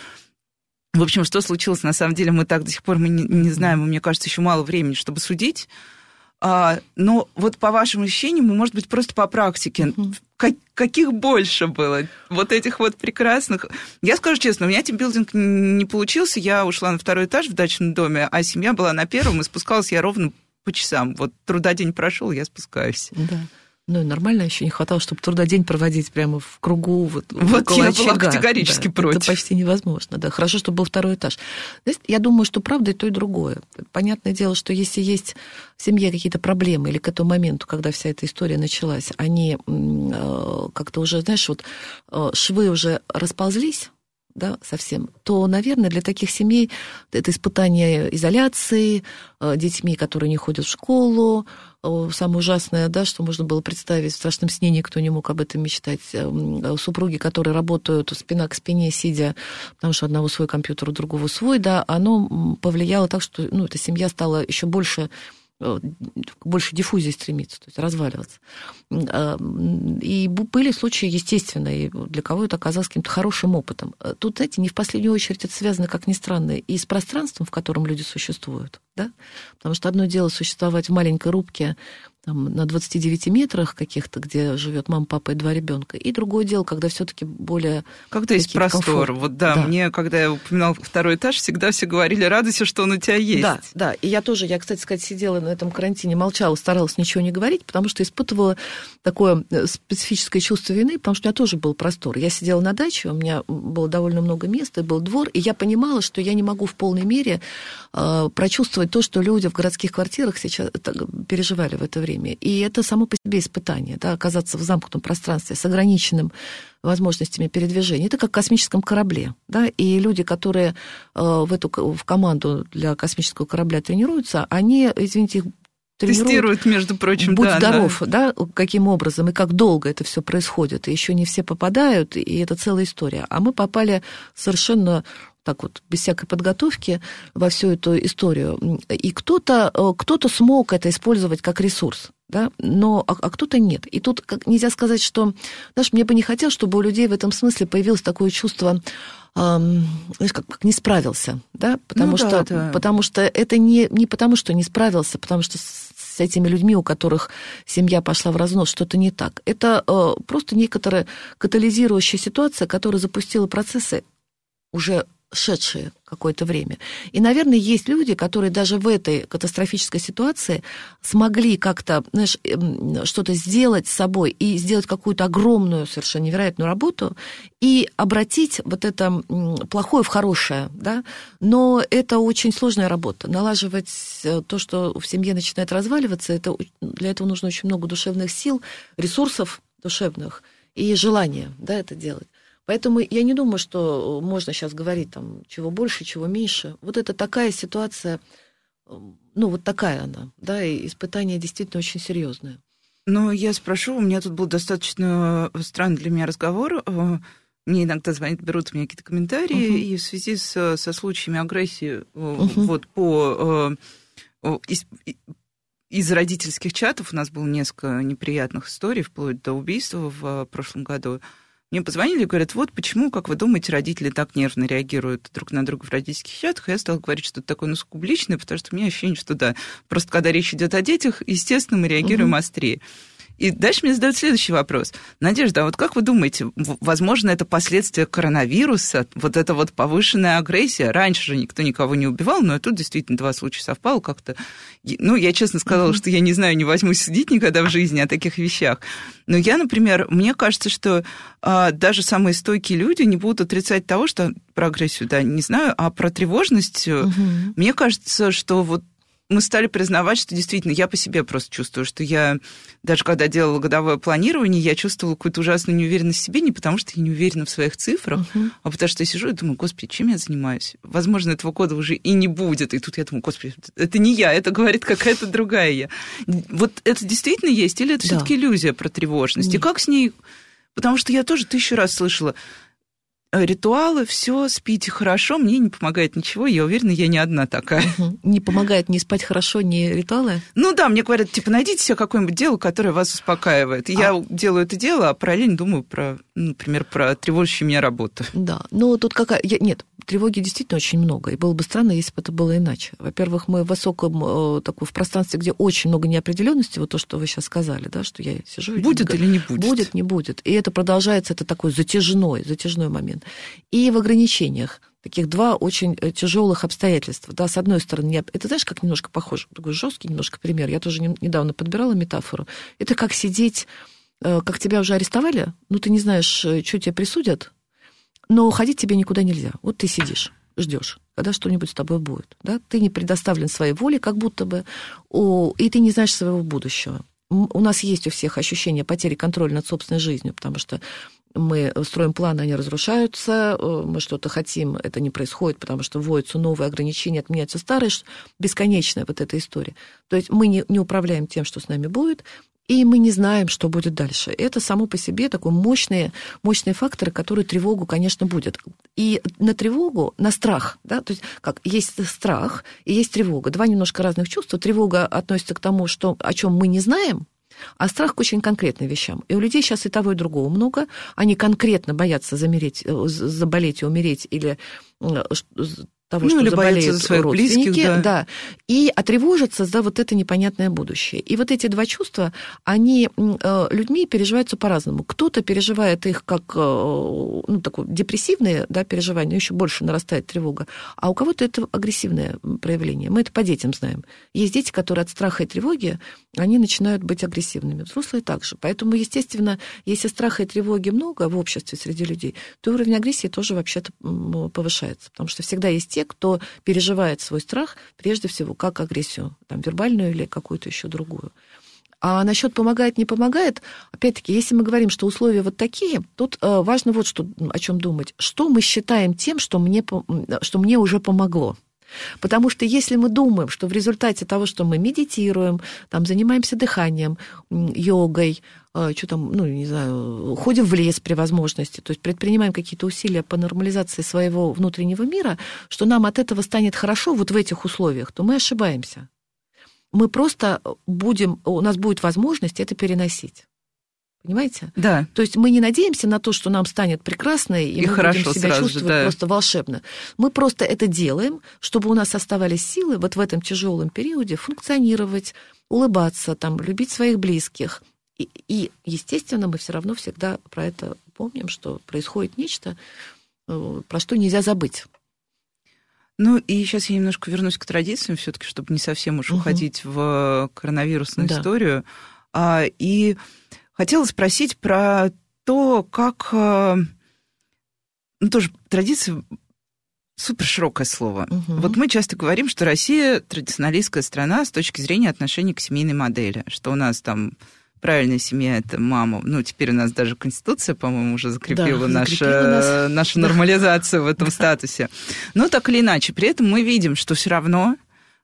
в общем, что случилось, на самом деле, мы так до сих пор мы не, не знаем, и мне кажется, еще мало времени, чтобы судить. А, но вот по вашим ощущениям, может быть, просто по практике, как, каких больше было? Вот этих вот прекрасных. Я скажу честно, у меня тимбилдинг не получился. Я ушла на второй этаж в дачном доме, а семья была на первом, и спускалась я ровно по часам. Вот труда день прошел, я спускаюсь. Да. Ну, нормально еще не хватало, чтобы трудодень проводить прямо в кругу. Вот, вот около я очага. была категорически да, против. Это почти невозможно, да. Хорошо, что был второй этаж. Знаете, я думаю, что правда и то, и другое. Понятное дело, что если есть в семье какие-то проблемы или к этому моменту, когда вся эта история началась, они э, как-то уже, знаешь, вот э, швы уже расползлись, да, совсем, то, наверное, для таких семей это испытание изоляции, э, детьми, которые не ходят в школу, самое ужасное, да, что можно было представить, в страшном сне никто не мог об этом мечтать. Э, супруги, которые работают спина к спине, сидя, потому что одного свой компьютер, у другого свой, да, оно повлияло так, что ну, эта семья стала еще больше больше диффузии стремится, то есть разваливаться. А, и были случаи, естественно, и для кого это оказалось каким-то хорошим опытом. Э, тут, знаете, не в последнюю очередь это связано, как ни странно, и с пространством, в котором люди существуют. Да? Потому что одно дело существовать в маленькой рубке там, на 29 метрах каких-то, где живет мама, папа и два ребенка. И другое дело, когда все-таки более... Когда есть простор. Комфорт. Вот да, да, мне, когда я упоминал второй этаж, всегда все говорили, радуйся, что он у тебя есть. Да, да. И я тоже, я, кстати сказать, сидела на этом карантине, молчала, старалась ничего не говорить, потому что испытывала такое э, специфическое чувство вины, потому что у меня тоже был простор. Я сидела на даче, у меня было довольно много места, был двор, и я понимала, что я не могу в полной мере э, прочувствовать то, что люди в городских квартирах сейчас так, переживали в это время время. И это само по себе испытание, да, оказаться в замкнутом пространстве с ограниченным возможностями передвижения. Это как в космическом корабле. Да? И люди, которые э, в эту в команду для космического корабля тренируются, они, извините, их Тестируют, между прочим, Будь да, здоров, да. да, каким образом и как долго это все происходит. И еще не все попадают, и это целая история. А мы попали совершенно так вот, без всякой подготовки во всю эту историю. И кто-то э, кто смог это использовать как ресурс, да, но а, а кто-то нет. И тут как, нельзя сказать, что, знаешь, мне бы не хотелось, чтобы у людей в этом смысле появилось такое чувство, эм, знаешь, как, как не справился, да, потому, ну, что, да, да. потому что это не, не потому, что не справился, потому что с этими людьми, у которых семья пошла в разнос, что-то не так. Это э, просто некоторая катализирующая ситуация, которая запустила процессы уже шедшие какое-то время. И, наверное, есть люди, которые даже в этой катастрофической ситуации смогли как-то, знаешь, эм, что-то сделать с собой и сделать какую-то огромную, совершенно невероятную работу и обратить вот это плохое в хорошее, да, но это очень сложная работа. Налаживать э, то, что в семье начинает разваливаться, это, для этого нужно очень много душевных сил, ресурсов душевных и желания, да, это делать. Поэтому я не думаю, что можно сейчас говорить там чего больше, чего меньше. Вот это такая ситуация, ну вот такая она, да, и испытание действительно очень серьезное. Ну, я спрошу, у меня тут был достаточно странный для меня разговор. Э, мне иногда звонят, берут у меня какие-то комментарии, uh-huh. и в связи с, со случаями агрессии uh-huh. вот по из, из родительских чатов у нас было несколько неприятных историй, вплоть до убийства в прошлом году. Мне позвонили и говорят, вот почему, как вы думаете, родители так нервно реагируют друг на друга в родительских чатах. Я стала говорить, что это такое ну, сугубо личное, потому что у меня ощущение, что да, просто когда речь идет о детях, естественно, мы реагируем угу. острее. И дальше мне задают следующий вопрос. Надежда, а вот как вы думаете, возможно, это последствия коронавируса, вот эта вот повышенная агрессия? Раньше же никто никого не убивал, но тут действительно два случая совпало как-то. Ну, я честно сказала, mm-hmm. что я не знаю, не возьмусь судить никогда в жизни о таких вещах. Но я, например, мне кажется, что а, даже самые стойкие люди не будут отрицать того, что про агрессию, да, не знаю, а про тревожность. Mm-hmm. Мне кажется, что вот мы стали признавать, что действительно я по себе просто чувствую, что я, даже когда делала годовое планирование, я чувствовала какую-то ужасную неуверенность в себе, не потому что я не уверена в своих цифрах, uh-huh. а потому что я сижу и думаю, господи, чем я занимаюсь? Возможно, этого года уже и не будет. И тут я думаю, господи, это не я, это говорит какая-то другая я. Вот это действительно есть, или это да. все-таки иллюзия про тревожность? Нет. И как с ней... Потому что я тоже тысячу раз слышала, ритуалы, все, спите хорошо, мне не помогает ничего, я уверена, я не одна такая. Не помогает не спать хорошо, не ритуалы? Ну да, мне говорят, типа, найдите себе какое-нибудь дело, которое вас успокаивает. И а. я делаю это дело, а параллельно думаю про, например, про тревожащую меня работу. Да, ну тут какая... Нет, тревоги действительно очень много, и было бы странно, если бы это было иначе. Во-первых, мы в высоком, э, такой, в пространстве, где очень много неопределенности, вот то, что вы сейчас сказали, да, что я сижу... Будет или не будет? Будет, не будет. И это продолжается, это такой затяжной, затяжной момент. И в ограничениях таких два очень э, тяжелых обстоятельства. Да, с одной стороны, это знаешь, как немножко похоже, такой жесткий немножко пример. Я тоже недавно подбирала метафору. Это как сидеть, э, как тебя уже арестовали, ну ты не знаешь, что тебе присудят, но уходить тебе никуда нельзя. Вот ты сидишь, ждешь, когда что-нибудь с тобой будет. Да? Ты не предоставлен своей воле, как будто бы, и ты не знаешь своего будущего. У нас есть у всех ощущение потери контроля над собственной жизнью, потому что мы строим планы, они разрушаются, э, мы что-то хотим, это не происходит, потому что вводятся новые ограничения, отменяются старые, бесконечная вот эта история. То есть мы не, не управляем тем, что с нами будет, и мы не знаем, что будет дальше. Это само по себе такой мощные, мощные факторы, которые тревогу, конечно, будет. И на тревогу, на страх, да, то есть как есть страх и есть тревога. Два немножко разных чувства. Тревога относится к тому, что, о чем мы не знаем, а страх к очень конкретным вещам. И у людей сейчас и того, и другого много. Они конкретно боятся замереть, э, заболеть и умереть или э, того, ну, что заболеют за своих близких, да. да, и отревожиться за вот это непонятное будущее. И вот эти два чувства, они э, людьми переживаются по-разному. Кто-то переживает их как э, ну, такое депрессивное да, переживание, еще больше нарастает тревога, а у кого-то это агрессивное проявление. Мы это по детям знаем. Есть дети, которые от страха и тревоги, они начинают быть агрессивными. Взрослые также. Поэтому, естественно, если страха и тревоги много в обществе среди людей, то уровень агрессии тоже вообще-то повышается. Потому что всегда есть те, те, кто переживает свой страх прежде всего как агрессию, там, вербальную или какую-то еще другую. А насчет помогает, не помогает, опять-таки, если мы говорим, что условия вот такие, тут э, важно вот что, о чем думать. Что мы считаем тем, что мне, что мне уже помогло? Потому что если мы думаем, что в результате того, что мы медитируем, там, занимаемся дыханием, йогой, а, что там, ну, не знаю, ходим в лес при возможности, то есть предпринимаем какие-то усилия по нормализации своего внутреннего мира, что нам от этого станет хорошо вот в этих условиях, то мы ошибаемся. Мы просто будем, у нас будет возможность это переносить. Понимаете? Да. То есть мы не надеемся на то, что нам станет прекрасно, и, и мы хорошо будем себя чувствовать же, да. просто волшебно. Мы просто это делаем, чтобы у нас оставались силы вот в этом тяжелом периоде функционировать, улыбаться, там, любить своих близких, и, и, естественно, мы все равно всегда про это помним, что происходит нечто, э, про что нельзя забыть. Ну и сейчас я немножко вернусь к традициям, все-таки, чтобы не совсем уж угу. уходить в коронавирусную да. историю. А, и хотела спросить про то, как э, ну, тоже традиции супер широкое слово. Угу. Вот мы часто говорим, что Россия традиционалистская страна с точки зрения отношений к семейной модели, что у нас там правильная семья это мама. Ну, теперь у нас даже Конституция, по-моему, уже закрепила, да, наша, закрепила нашу нормализацию в этом статусе. Но так или иначе, при этом мы видим, что все равно,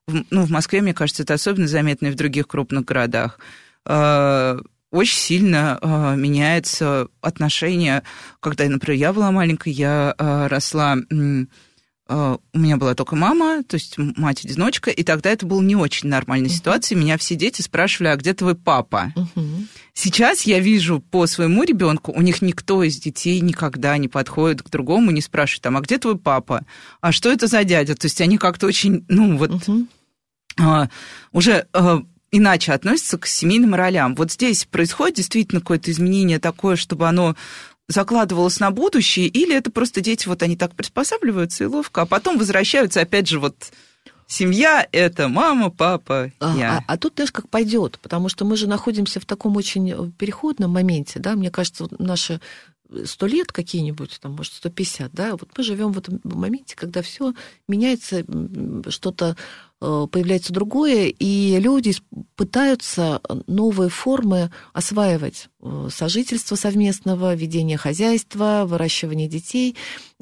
ну, в Москве, мне кажется, это особенно заметно и в других крупных городах, э, очень сильно э, меняется отношение, когда, например, я была маленькой, я э, росла у меня была только мама, то есть мать-одиночка, и тогда это была не очень нормальная uh-huh. ситуация. Меня все дети спрашивали, а где твой папа? Uh-huh. Сейчас я вижу по своему ребенку, у них никто из детей никогда не подходит к другому, не спрашивает, там, а где твой папа? А что это за дядя? То есть они как-то очень, ну вот, uh-huh. а, уже а, иначе относятся к семейным ролям. Вот здесь происходит действительно какое-то изменение такое, чтобы оно закладывалось на будущее, или это просто дети, вот они так приспосабливаются и ловко, а потом возвращаются, опять же, вот семья – это мама, папа, а, я. А, а тут, знаешь, как пойдет, потому что мы же находимся в таком очень переходном моменте, да, мне кажется, наши сто лет какие-нибудь, там, может, 150, да, вот мы живем в этом моменте, когда все меняется, что-то э, появляется другое, и люди пытаются новые формы осваивать. Э, сожительство совместного, ведение хозяйства, выращивание детей.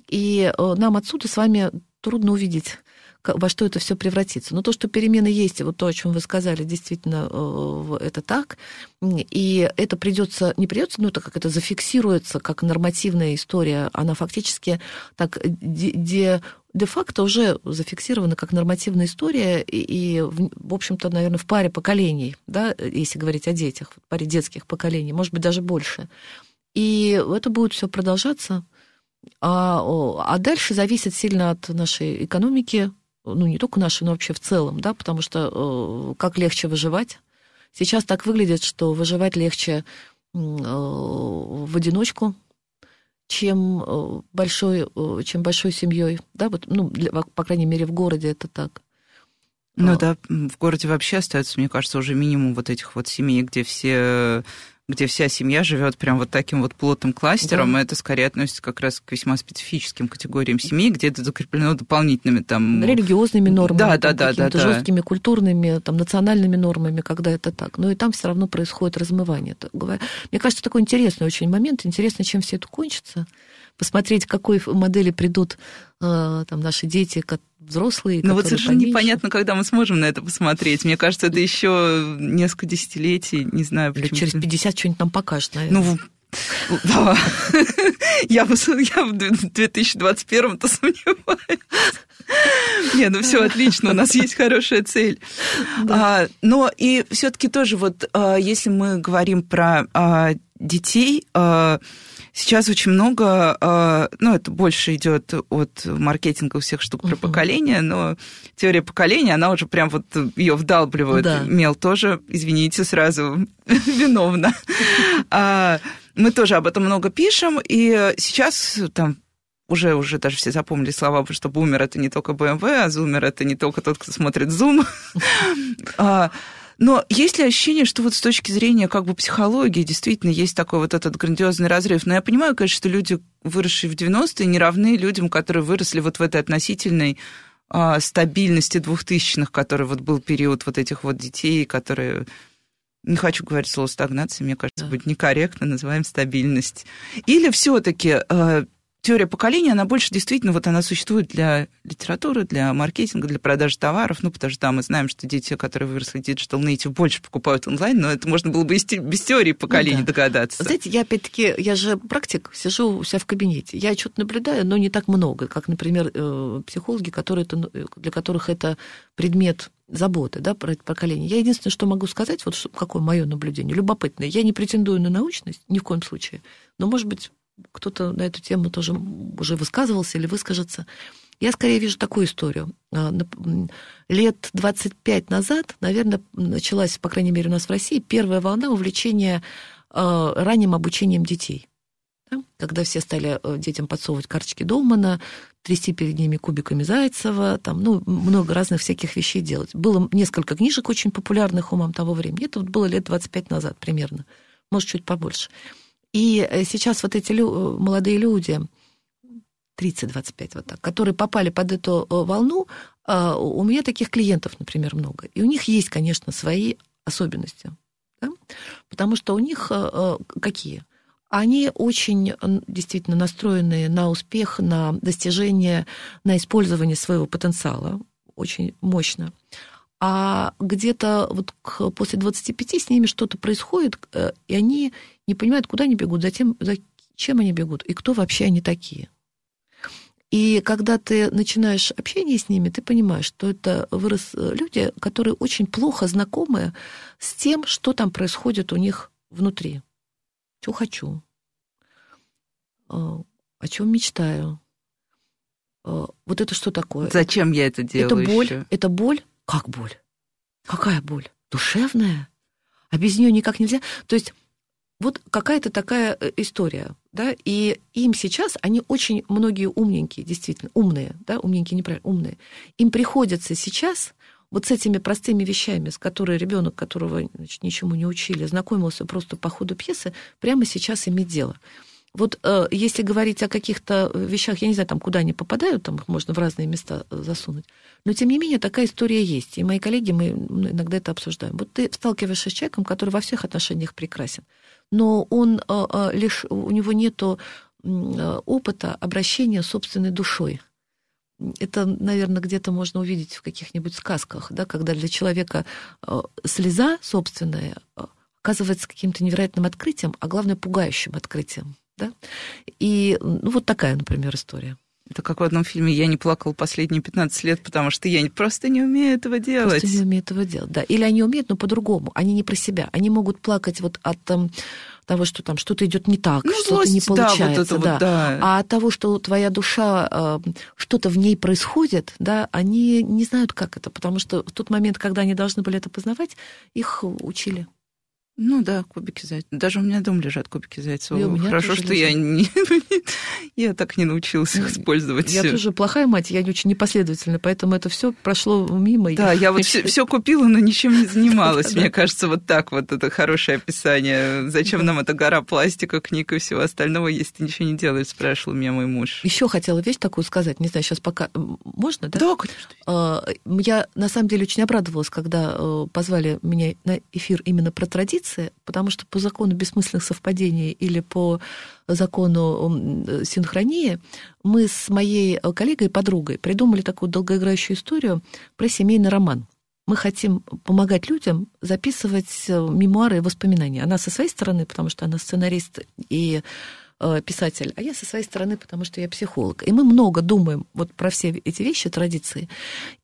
И э, нам отсюда с вами трудно увидеть во что это все превратится. Но то, что перемены есть, и вот то, о чем вы сказали, действительно, э, это так. И это придется, не придется, но это как это зафиксируется как нормативная история, она фактически так де, де-факто уже зафиксирована как нормативная история, и, и в общем-то, наверное, в паре поколений, да, если говорить о детях, в паре детских поколений, может быть, даже больше. И это будет все продолжаться. А, а дальше зависит сильно от нашей экономики, ну, не только наши, но вообще в целом, да, потому что э, как легче выживать. Сейчас так выглядит, что выживать легче э, в одиночку, чем э, большой, чем большой семьей, да, вот, ну, для, по крайней мере, в городе это так. Ну а. да, в городе вообще остается, мне кажется, уже минимум вот этих вот семей, где все где вся семья живет прям вот таким вот плотным кластером, да. это скорее относится как раз к весьма специфическим категориям семьи, где это закреплено дополнительными там... Религиозными нормами, да, да, да, да, да. жесткими культурными, там, национальными нормами, когда это так. Но и там все равно происходит размывание. Мне кажется, такой интересный очень момент. Интересно, чем все это кончится посмотреть, к какой модели придут э, там, наши дети, взрослые. Ну вот совершенно поменьше. непонятно, когда мы сможем на это посмотреть. Мне кажется, это еще несколько десятилетий, не знаю, почему. Через 50 что-нибудь нам покажет, наверное. Ну, да. Я, в, я в 2021-то сомневаюсь. Не, ну все отлично, у нас есть хорошая цель. Да. А, но и все-таки тоже вот, а, если мы говорим про а, детей, а, Сейчас очень много, а, ну, это больше идет от маркетинга всех штук про uh-huh. поколение, но теория поколения, она уже прям вот ее вдалбливает. Да. Мел тоже, извините, сразу виновна. А, мы тоже об этом много пишем, и сейчас там уже, уже даже все запомнили слова, что бумер это не только BMW, а зумер это не только тот, кто смотрит Zoom. Но есть ли ощущение, что вот с точки зрения как бы психологии действительно есть такой вот этот грандиозный разрыв? Но я понимаю, конечно, что люди, выросшие в 90-е, не равны людям, которые выросли вот в этой относительной а, стабильности двухтысячных, который вот был период вот этих вот детей, которые не хочу говорить слово стагнация, мне кажется, да. будет некорректно, называем стабильность. Или все-таки а, теория поколения, она больше действительно, вот она существует для литературы, для маркетинга, для продажи товаров, ну, потому что да, мы знаем, что дети, которые выросли digital native, больше покупают онлайн, но это можно было бы без, без теории поколений ну, да. догадаться. Знаете, я опять-таки, я же практик, сижу у себя в кабинете, я что-то наблюдаю, но не так много, как, например, э, психологи, которые это, э, для которых это предмет заботы, да, про это поколение. Я единственное, что могу сказать, вот какое мое наблюдение, любопытное. Я не претендую на научность, ни в коем случае, но, может быть, кто-то на эту тему тоже уже высказывался или выскажется. Я скорее вижу такую историю. А, лет 25 назад, наверное, началась, по крайней мере, у нас в России первая волна увлечения а, ранним обучением детей. Когда все стали э, детям подсовывать карточки Долмана, трясти перед ними кубиками Зайцева, там, ну, много разных всяких вещей делать. Было несколько книжек очень популярных умам того времени. Это вот было лет 25 назад примерно, может, чуть побольше. И э, сейчас вот эти лю- молодые люди, 30-25 вот так, которые попали под эту э, волну, у меня таких клиентов, например, много. И у них есть, конечно, свои особенности. Да? Потому что у них э, какие? Они очень действительно настроены на успех, на достижение, на использование своего потенциала очень мощно а где-то вот после 25 с ними что-то происходит, э, и они не понимают, куда они бегут, затем, зачем они бегут, и кто вообще они такие. И когда ты начинаешь общение с ними, ты понимаешь, что это вырос люди, которые очень плохо знакомы с тем, что там происходит у них внутри. Что хочу, а, о чем мечтаю. А, вот это что такое? Зачем я это делаю? Это боль. еще? Это боль. Как боль? Какая боль? Душевная? А без нее никак нельзя. То есть вот какая-то такая э, история, да, и им сейчас, они очень многие умненькие, действительно, умные, да, умненькие, неправильно, умные. Им приходится сейчас вот с этими простыми вещами, с которыми ребенок, которого значит, ничему не учили, знакомился просто по ходу пьесы, прямо сейчас иметь дело. Вот э, если говорить о каких-то вещах, я не знаю, там, куда они попадают, там их можно в разные места э, засунуть, но тем не менее такая история есть. И мои коллеги, мы иногда это обсуждаем. Вот ты сталкиваешься с человеком, который во всех отношениях прекрасен, но он э, э, лишь, у него нет э, опыта обращения собственной душой. Это, наверное, где-то можно увидеть в каких-нибудь сказках, да, когда для человека слеза собственная оказывается каким-то невероятным открытием, а главное, пугающим открытием. Да? И ну, вот такая, например, история. Это как в одном фильме «Я не плакал последние 15 лет, потому что я просто не умею этого делать». Просто не умею этого делать, да. Или они умеют, но по-другому. Они не про себя. Они могут плакать вот от там, того, что там что-то идет не так, Ну, что-то не злость, да, вот получается, это вот, да. да. А от того, что твоя душа, э, что-то в ней происходит, да, они не знают, как это, потому что в тот момент, когда они должны были это познавать, их учили. Ну да, кубики Зайцева. Даже у меня дома лежат кубики Зайцева. И Хорошо, что я лежат. не... я так не научился их использовать. Я тоже плохая мать, я очень непоследовательна, поэтому это все прошло мимо. Да, я вот все, купила, но ничем не занималась. Мне кажется, вот так вот это хорошее описание. Зачем нам эта гора пластика, книг и всего остального, если ты ничего не делаешь, спрашивал меня мой муж. Еще хотела вещь такую сказать, не знаю, сейчас пока можно, да? Да, конечно. А, Я на самом деле очень обрадовалась, когда э, позвали меня на эфир именно про традиции, потому что по закону бессмысленных совпадений или по закону синхронии мы с моей коллегой и подругой придумали такую долгоиграющую историю про семейный роман. Мы хотим помогать людям записывать э, мемуары и воспоминания. Она со своей стороны, потому что она сценарист и э, писатель, а я со своей стороны, потому что я психолог. И мы много думаем вот про все эти вещи, традиции.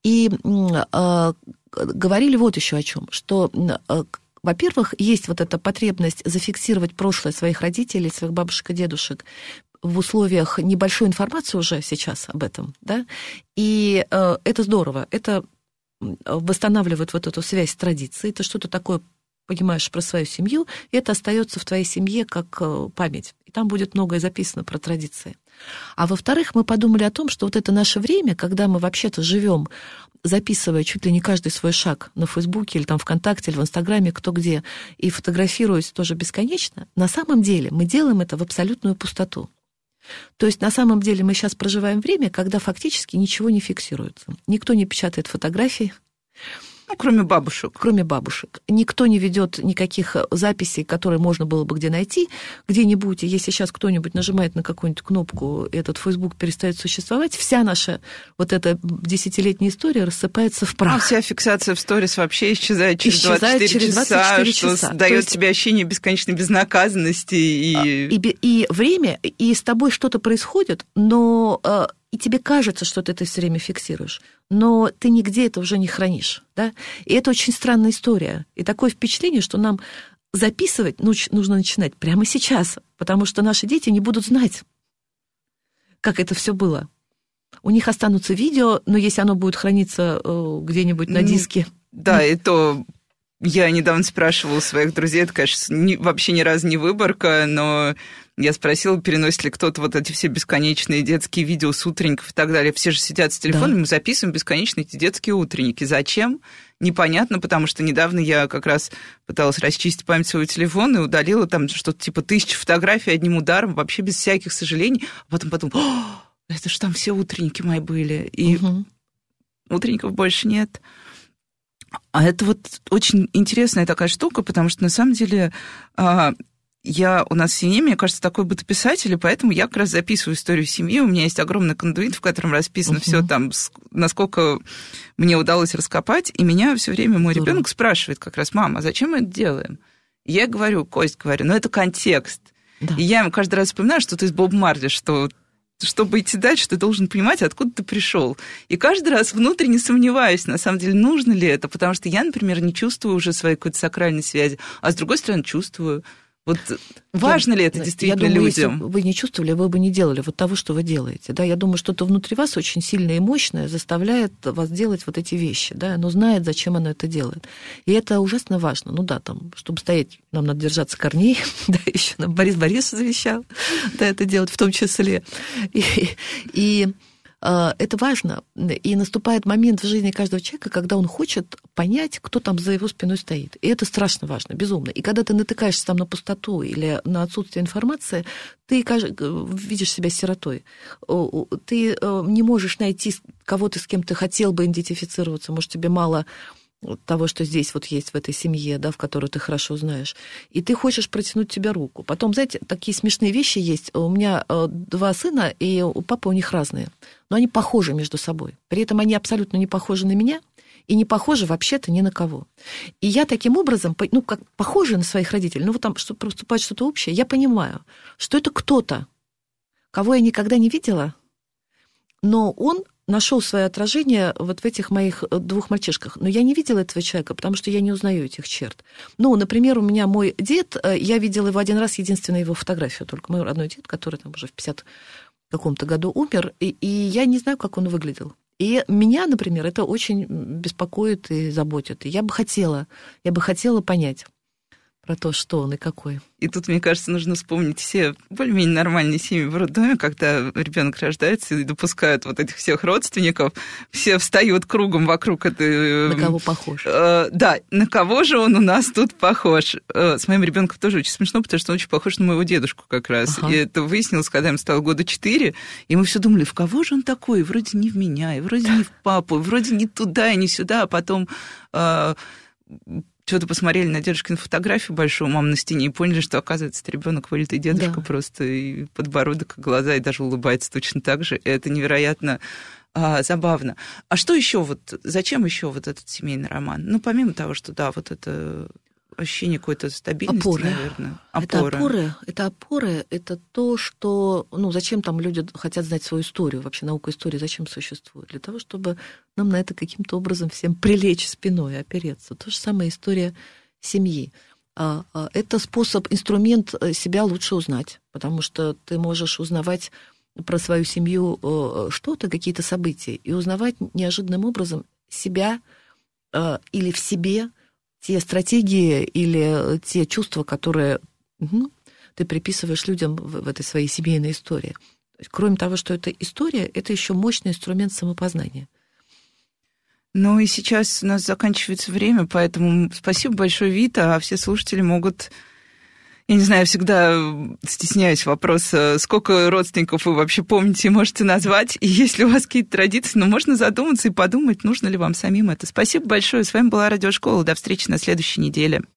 И э, говорили вот еще о чем, что э, во-первых, есть вот эта потребность зафиксировать прошлое своих родителей, своих бабушек и дедушек в условиях небольшой информации уже сейчас об этом, да, и э, это здорово, это восстанавливает вот эту связь с традицией, это что-то такое понимаешь про свою семью, и это остается в твоей семье как э, память. И там будет многое записано про традиции. А во-вторых, мы подумали о том, что вот это наше время, когда мы вообще-то живем, записывая чуть ли не каждый свой шаг на Фейсбуке или там ВКонтакте или в Инстаграме, кто где, и фотографируясь тоже бесконечно, на самом деле мы делаем это в абсолютную пустоту. То есть на самом деле мы сейчас проживаем время, когда фактически ничего не фиксируется. Никто не печатает фотографии, Ну, кроме бабушек. кроме бабушек. Никто не ведет никаких э, записей, которые можно было бы где найти. Где-нибудь, и если сейчас кто-нибудь нажимает на какую-нибудь кнопку, этот Facebook перестает существовать, вся наша вот эта десятилетняя история рассыпается в А прах. вся фиксация в сторис вообще исчезает через Исчезает 24 через часа, 24 что часа. То дает есть- тебе ощущение бесконечной безнаказанности и... И, бе- и время, и с тобой что-то происходит, но э, и тебе кажется, что ты это все время фиксируешь, но ты нигде это уже не хранишь, да? И это очень странная история. И такое впечатление, что нам записывать нужно начинать прямо сейчас, потому что наши дети не будут знать, как это все было. У них останутся видео, но если оно будет храниться э, где-нибудь на диске, Да, и то я недавно спрашивала у своих друзей, это, конечно, ни- вообще ни разу не выборка, но я спросила, переносит ли кто-то вот эти все бесконечные детские видео с утренников и так далее. Все же сидят с телефонами, Да. мы записываем бесконечные эти детские утренники. Зачем? Непонятно, потому что недавно я как раз пыталась расчистить память своего телефона и удалила там что-то типа тысячи фотографий одним ударом, вообще без всяких сожалений. А потом подумала, «О, это же там все утренники мои были. И Мгм. утренников больше нет. А это вот очень интересная такая штука, потому что на самом деле а, я у нас в семье, мне кажется, такой бытописатель, и поэтому я как раз записываю историю семьи. У меня есть огромный кондуит, в котором расписано Мгм. все там, насколько мне удалось раскопать. И меня все время мой Здорово. ребенок спрашивает как раз, мама, а зачем мы это делаем? Я говорю, Кость, говорю, ну это контекст. Да. И я ему каждый раз вспоминаю что-то из Боб Марли, что чтобы идти дальше, ты должен понимать, откуда ты пришел. И каждый раз внутренне сомневаюсь, на самом деле, нужно ли это, потому что я, например, не чувствую уже своей какой-то сакральной связи, а с другой стороны чувствую. Вот важно я, ли это действительно я думаю, людям? Если вы не чувствовали, вы бы не делали вот того, что вы делаете. Да? Я думаю, что-то внутри вас очень сильное и мощное заставляет вас делать вот эти вещи. Да? Оно знает, зачем оно это делает. И это ужасно важно. Ну да, там, чтобы стоять, нам надо держаться корней. да, еще нам Борис Борисович завещал да, это делать в том числе. И, и это важно. И наступает момент в жизни каждого человека, когда он хочет понять, кто там за его спиной стоит. И это страшно важно, безумно. И когда ты натыкаешься там на пустоту или на отсутствие информации, ты видишь себя сиротой. Ты э, не можешь найти кого-то, с кем ты хотел бы идентифицироваться. Может, тебе мало того, что здесь вот есть в этой семье, да, в которую ты хорошо знаешь, и ты хочешь протянуть тебе руку. Потом, знаете, такие смешные вещи есть. У меня э, два сына, и у папы у них разные, но они похожи между собой. При этом они абсолютно не похожи на меня, и не похожи вообще-то ни на кого. И я таким образом, ну, как похожи на своих родителей, ну, вот там что, проступает что-то общее, я понимаю, что это кто-то, кого я никогда не видела, но он нашел свое отражение вот в этих моих э, двух мальчишках. Но я не видела этого человека, потому что я не узнаю этих черт. Ну, например, у меня мой дед, э, я видела его один раз, единственную его фотографию, только мой родной дед, который там уже в 50 каком-то году умер, и, и я не знаю, как он выглядел. И меня, например, это очень беспокоит и заботит. И я бы хотела, я бы хотела понять про то, что он и какой. И тут, мне кажется, нужно вспомнить все более-менее нормальные семьи в роддоме, когда ребенок рождается и допускают вот этих всех родственников, все встают кругом вокруг этой... На кого похож? Э, да, на кого же он у нас тут похож? Э, с моим ребенком тоже очень смешно, потому что он очень похож на моего дедушку как раз. Ага. И это выяснилось, когда ему стало года четыре, и мы все думали, в кого же он такой? Вроде не в меня, и вроде не в папу, и вроде не туда, и не сюда, а потом... Что-то посмотрели на дедушкину фотографию большую маму на стене и поняли, что, оказывается, это ребенок вылитый дедушка да. просто, и подбородок, и глаза, и даже улыбается точно так же. Это невероятно а, забавно. А что еще вот, зачем еще вот этот семейный роман? Ну, помимо того, что, да, вот это ощущение какой-то стабильности, опоры. наверное. Опоры. Это опоры, это опоры, это то, что, ну, зачем там люди хотят знать свою историю, вообще наука истории зачем существует? Для того, чтобы нам на это каким-то образом всем прилечь спиной, опереться. То же самое история семьи. А, а, это способ, инструмент э, себя лучше узнать, потому что ты можешь узнавать про свою семью э, что-то, какие-то события, и узнавать неожиданным образом себя э, или в себе те стратегии или те чувства, которые угу, ты приписываешь людям в, в этой своей семейной истории. Кроме того, что это история, это еще мощный инструмент самопознания. Ну и сейчас у нас заканчивается время, поэтому спасибо большое, Вита, а все слушатели могут я не знаю, всегда стесняюсь вопроса, сколько родственников вы вообще помните можете назвать, и есть ли у вас какие-то традиции, но можно задуматься и подумать, нужно ли вам самим это. Спасибо большое. С вами была Радиошкола. До встречи на следующей неделе.